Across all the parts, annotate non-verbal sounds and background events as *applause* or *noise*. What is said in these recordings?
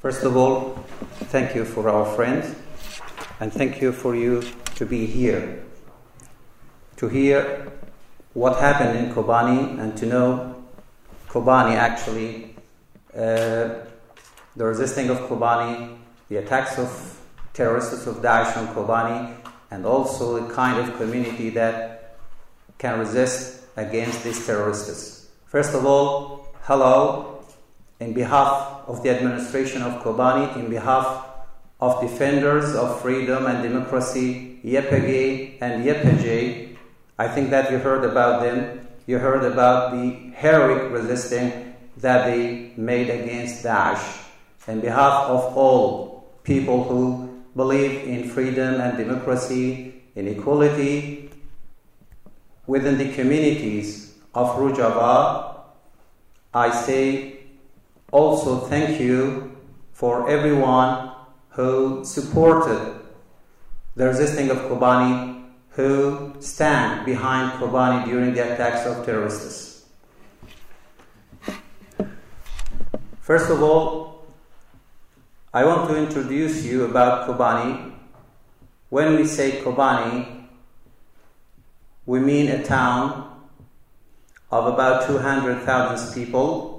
First of all, thank you for our friends, and thank you for you to be here, to hear what happened in Kobani, and to know Kobani actually, uh, the resisting of Kobani, the attacks of terrorists of Daesh on Kobani, and also the kind of community that can resist against these terrorists. First of all, hello, in behalf of the administration of Kobani, in behalf of defenders of freedom and democracy, YPG and YPJ. I think that you heard about them. You heard about the heroic resistance that they made against Daesh. In behalf of all people who believe in freedom and democracy, in equality within the communities of Rojava, I say also thank you for everyone who supported the resisting of Kobani, who stand behind Kobani during the attacks of terrorists. First of all, I want to introduce you about Kobani. When we say Kobani, we mean a town of about 200,000 people,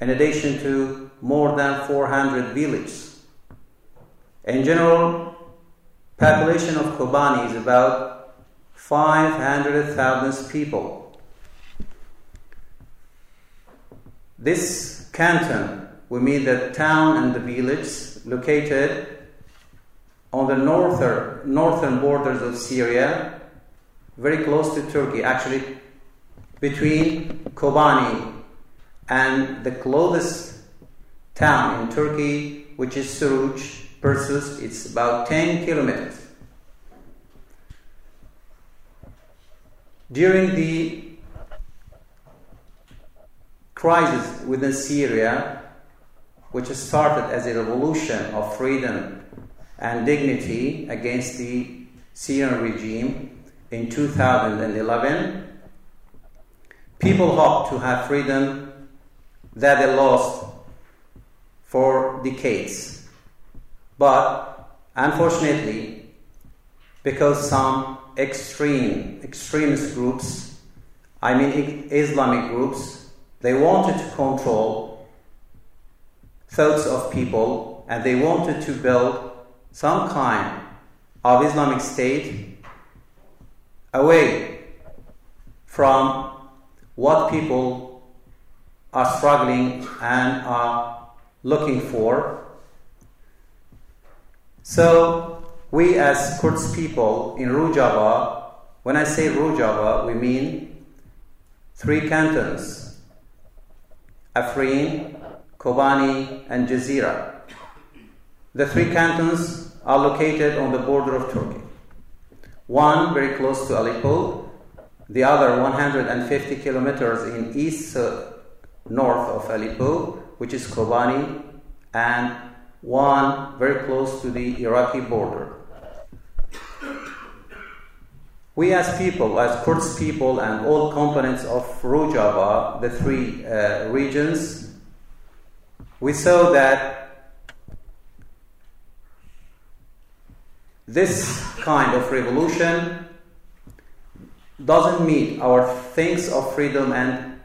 in addition to more than 400 villages. In general, population of Kobani is about 500,000 people. This canton, we mean the town and the village located on the northern, northern borders of Syria, very close to Turkey, actually between Kobani and the closest town in Turkey, which is Suruc, Pirsus, it's about 10 kilometers. During the crisis within Syria, which started as a revolution of freedom and dignity against the Syrian regime in 2011, people hoped to have freedom that they lost for decades. But unfortunately, because some extreme, extremist groups, I mean Islamic groups, they wanted to control thoughts of people and they wanted to build some kind of Islamic State away from what people are struggling and are looking for. So, we as Kurds people in Rojava, when I say Rojava, we mean three cantons Afrin, Kobani, and Jazeera. The three cantons are located on the border of Turkey. One very close to Aleppo, the other 150 kilometers in east north of Aleppo, which is Kobani, and one very close to the Iraqi border. We as people, as Kurds people, and all components of Rojava, the three uh, regions, we saw that this kind of revolution doesn't meet our things of freedom and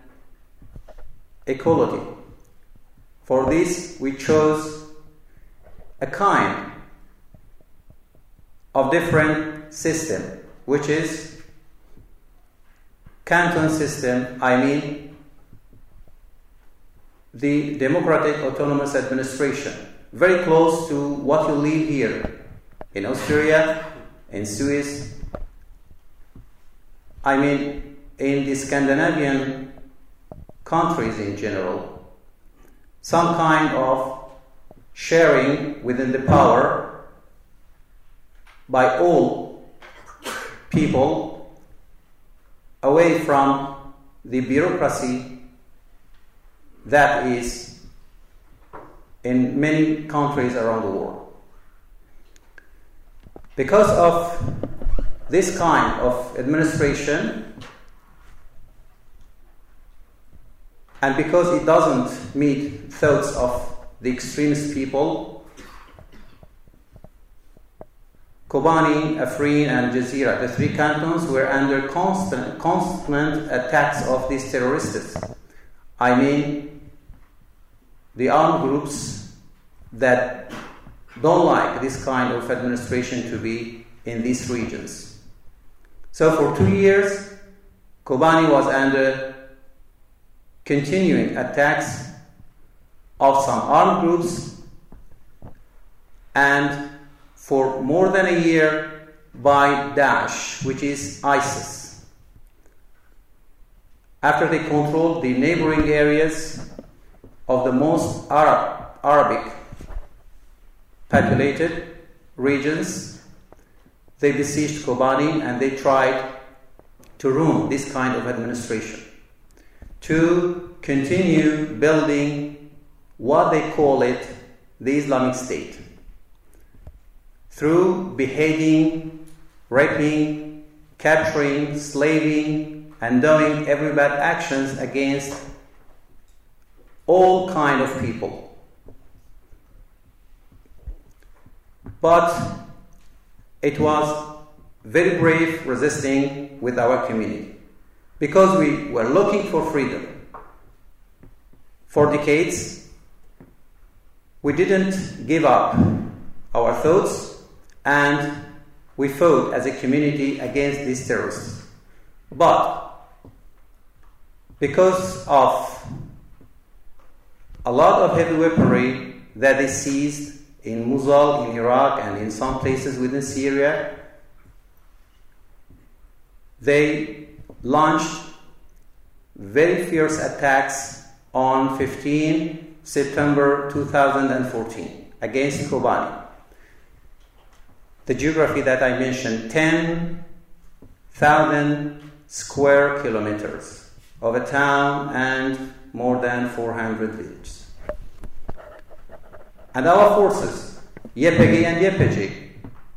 equality. For this, we chose a kind of different system, which is canton system, I mean the democratic autonomous administration, very close to what you live here in Austria, in Swiss, I mean in the Scandinavian countries in general, some kind of sharing within the power by all people away from the bureaucracy that is in many countries around the world. Because of this kind of administration, and because it doesn't meet thoughts of the extremist people. Kobani, Afrin, and Jazeera, the three cantons, were under constant, constant attacks of these terrorists. I mean, the armed groups that don't like this kind of administration to be in these regions. So, for two years, Kobani was under continuing attacks of some armed groups and for more than a year by Daesh, which is ISIS. After they controlled the neighboring areas of the most Arab, Arabic populated regions, they besieged Kobani and they tried to ruin this kind of administration, to continue building what they call it the Islamic State through beheading, raping, capturing, slaving, and doing every bad actions against all kind of people. But it was very brave resisting with our community because we were looking for freedom. For decades, we didn't give up our thoughts and we fought as a community against these terrorists. But because of a lot of heavy weaponry that they seized in Mosul, in Iraq, and in some places within Syria, they launched very fierce attacks on 15 September 2014 against Kobani. The geography that I mentioned 10,000 square kilometers of a town and more than 400 villages. And our forces, YPG and YPJ,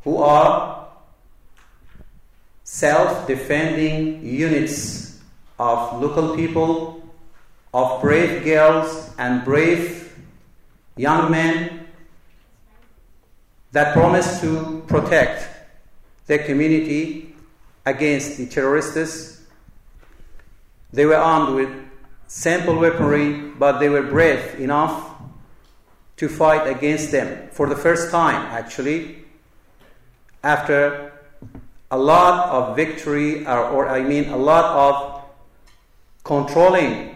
who are self defending units of local people, of brave girls and brave young men that promise to protect their community against the terrorists. They were armed with simple weaponry, but they were brave enough to fight against them for the first time, actually, after a lot of victory, or, or I mean, a lot of controlling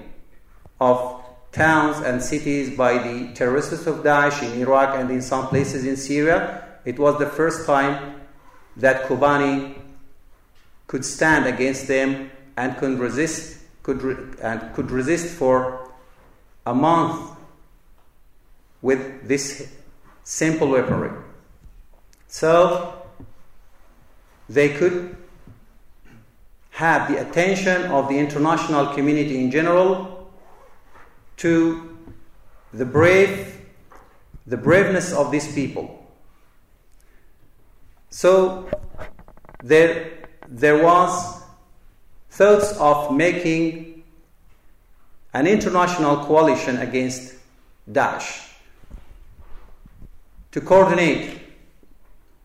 of towns and cities by the terrorists of Daesh in Iraq and in some places in Syria. It was the first time that Kobani could stand against them and could resist, could re- and could resist for a month with this simple weaponry. So they could have the attention of the international community in general to the brave the braveness of these people. So there there was thoughts of making an international coalition against Daesh to coordinate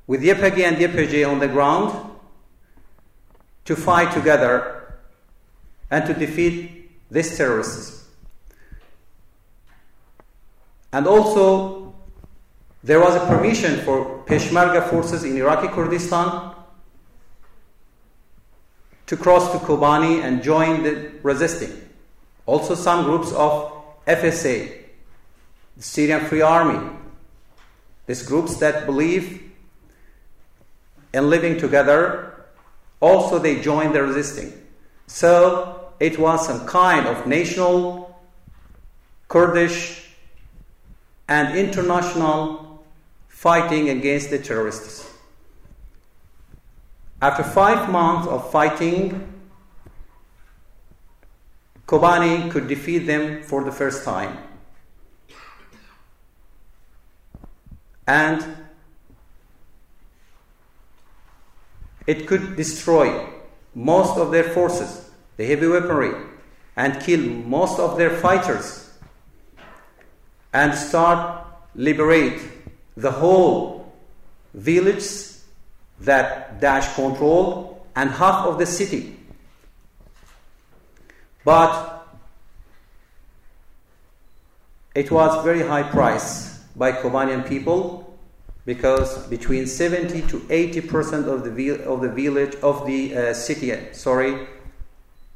with YPG and YPJ on the ground to fight together and to defeat these terrorists. And also, there was a permission for Peshmerga forces in Iraqi Kurdistan to cross to Kobani and join the resisting. Also, some groups of FSA, the Syrian Free Army, these groups that believe in living together, also they joined the resisting. So it was some kind of national, Kurdish, and international fighting against the terrorists. After five months of fighting, Kobani could defeat them for the first time. And it could destroy most of their forces, the heavy weaponry, and kill most of their fighters. and start liberate the whole village that Daesh controlled and half of the city. But it was very high price by Kobanian people because between 70 to 80 percent of the of the village of the uh, city, sorry,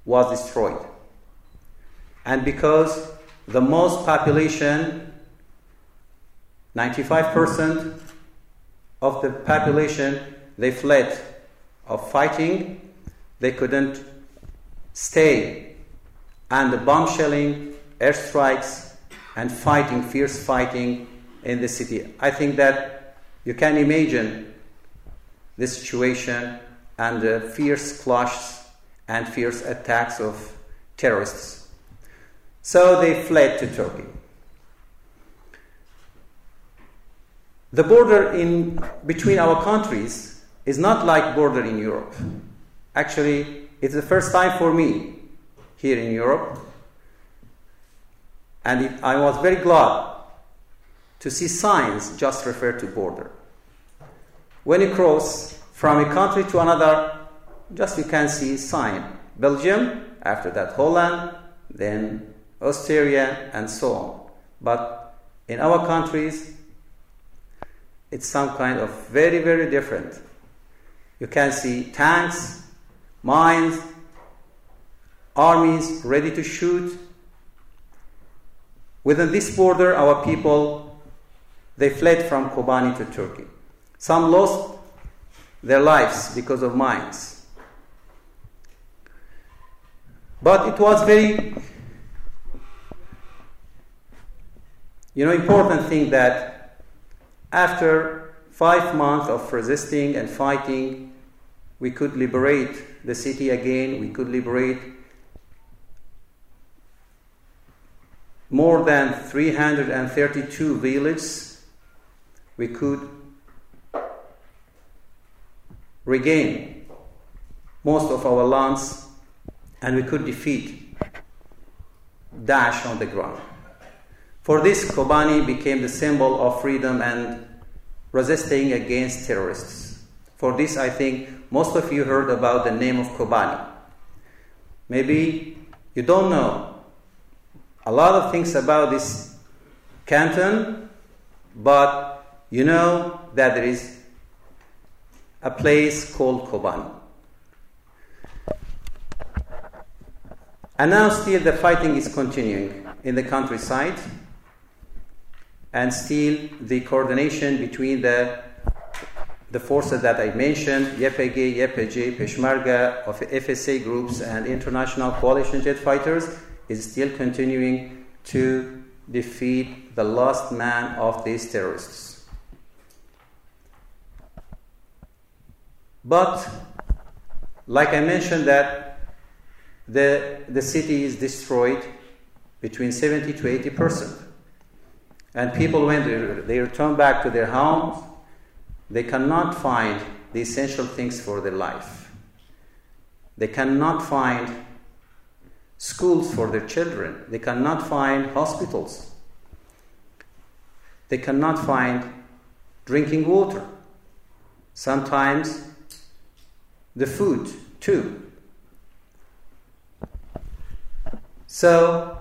was destroyed, and because the most population, 95 percent of the population, they fled of fighting, they couldn't stay, and the bomb shelling, airstrikes, and fighting, fierce fighting in the city. I think that you can imagine the situation and the fierce clashes and fierce attacks of terrorists. So they fled to Turkey. The border in between our countries is not like border in Europe. Actually, it's the first time for me here in Europe, and it, I was very glad to see signs just refer to border. When you cross from a country to another, just you can see sign. Belgium, after that Holland, then Austria, and so on. But in our countries, it's some kind of very, very different. You can see tanks, mines, armies ready to shoot. Within this border, our people, they fled from Kobani to Turkey. Some lost their lives because of mines. But it was very, you know, important thing that after five months of resisting and fighting, we could liberate the city again. We could liberate more than 332 villages. We could regain most of our lands and we could defeat Daesh on the ground. For this, Kobani became the symbol of freedom and resisting against terrorists. For this, I think most of you heard about the name of Kobani. Maybe you don't know a lot of things about this canton, but you know that there is a place called Kobani. And now, still, the fighting is continuing in the countryside, and still, the coordination between the the forces that I mentioned, YPG, YPJ, Peshmerga, of FSA groups, and international coalition jet fighters, is still continuing to defeat the last man of these terrorists. But, like I mentioned, that the, the city is destroyed between 70 to 80 percent. And people, when they, they return back to their homes, they cannot find the essential things for their life. They cannot find schools for their children. They cannot find hospitals. They cannot find drinking water. Sometimes the food too. So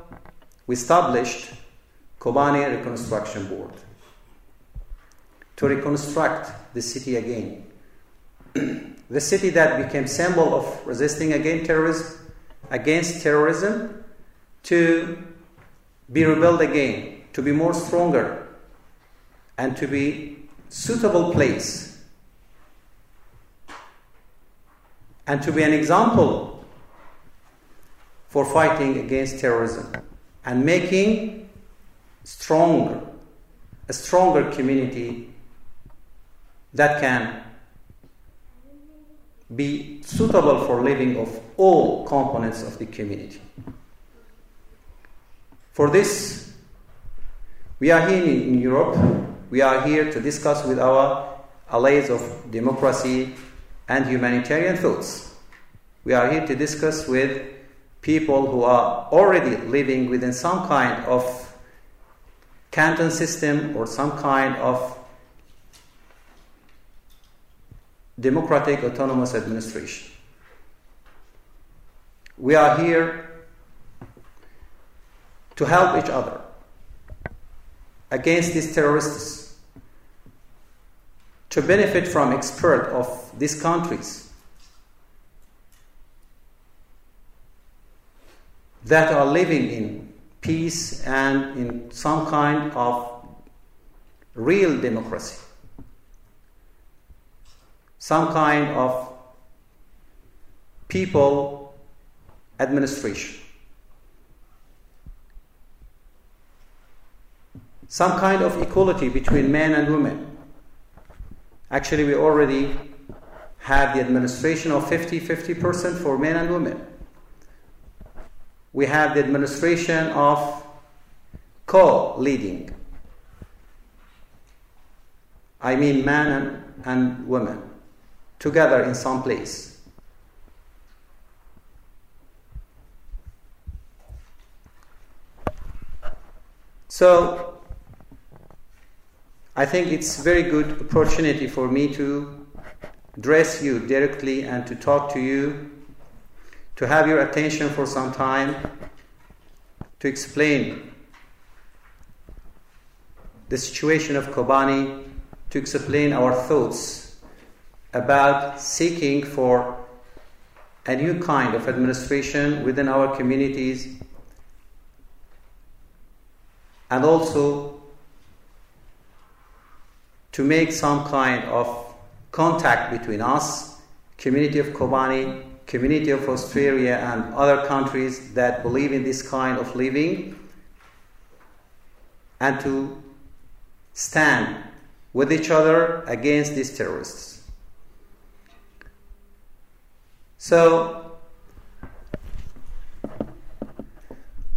we established Kobani Reconstruction Board to reconstruct the city again. *clears throat* the city that became symbol of resisting against terrorism, against terrorism, to be rebuilt again, to be more stronger, and to be suitable place and to be an example for fighting against terrorism and making stronger, a stronger community that can be suitable for living of all components of the community. For this, we are here in Europe. We are here to discuss with our allies of democracy and humanitarian thoughts. We are here to discuss with people who are already living within some kind of canton system or some kind of democratic autonomous administration. We are here to help each other against these terrorists, to benefit from expert of these countries that are living in peace and in some kind of real democracy, some kind of people administration. Some kind of equality between men and women. Actually, we already have the administration of 50 50% for men and women we have the administration of co leading. I mean, man and, and woman together in some place. So, I think it's very good opportunity for me to address you directly and to talk to you to have your attention for some time to explain the situation of Kobani, to explain our thoughts about seeking for a new kind of administration within our communities and also to make some kind of contact between us, community of Kobani, community of Australia and other countries that believe in this kind of living and to stand with each other against these terrorists. So,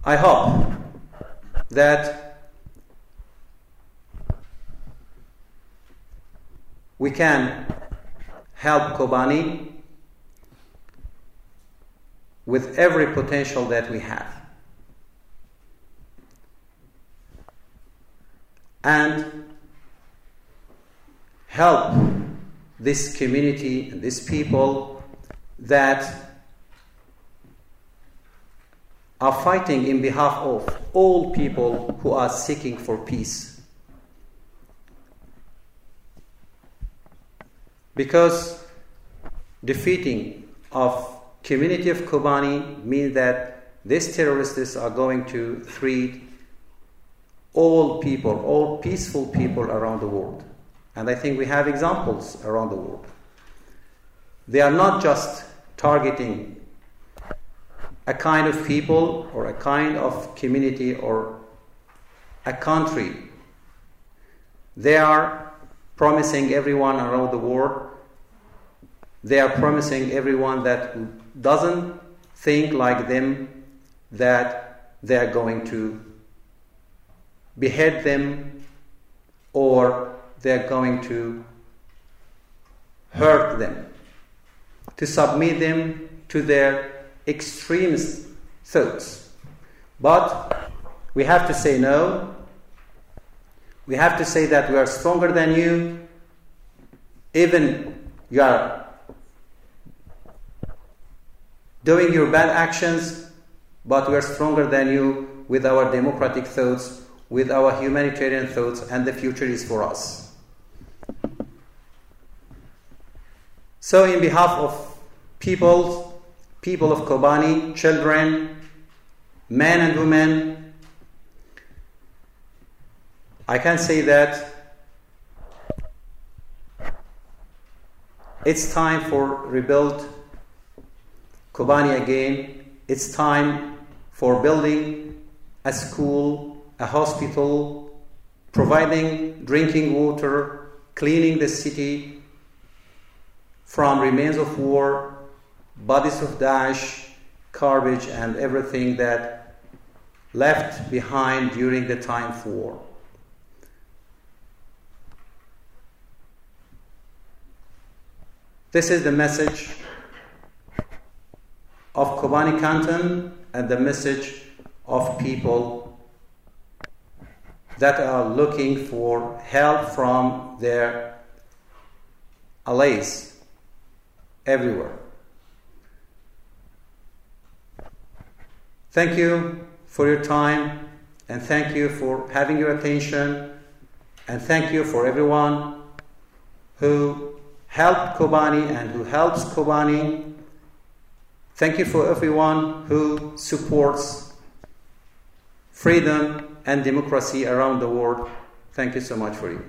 I hope that we can help Kobani with every potential that we have. And help this community and these people that are fighting in behalf of all people who are seeking for peace. Because defeating of community of Kobani means that these terrorists are going to treat all people, all peaceful people around the world. And I think we have examples around the world. They are not just targeting a kind of people or a kind of community or a country. They are promising everyone around the world, they are promising everyone that doesn't think like them that they are going to behead them or they're going to hurt them, to submit them to their extremist thoughts. But we have to say no. We have to say that we are stronger than you. Even you are doing your bad actions, but we are stronger than you with our democratic thoughts, with our humanitarian thoughts, and the future is for us. So, in behalf of people, people of Kobani, children, men and women, I can say that it's time for rebuild Kobani again. It's time for building a school, a hospital, providing drinking water, cleaning the city from remains of war, bodies of Daesh, garbage, and everything that left behind during the time of war. This is the message of Kobani Canton and the message of people that are looking for help from their allies everywhere. Thank you for your time and thank you for having your attention and thank you for everyone who helped Kobani and who helps Kobani. Thank you for everyone who supports freedom and democracy around the world. Thank you so much for you.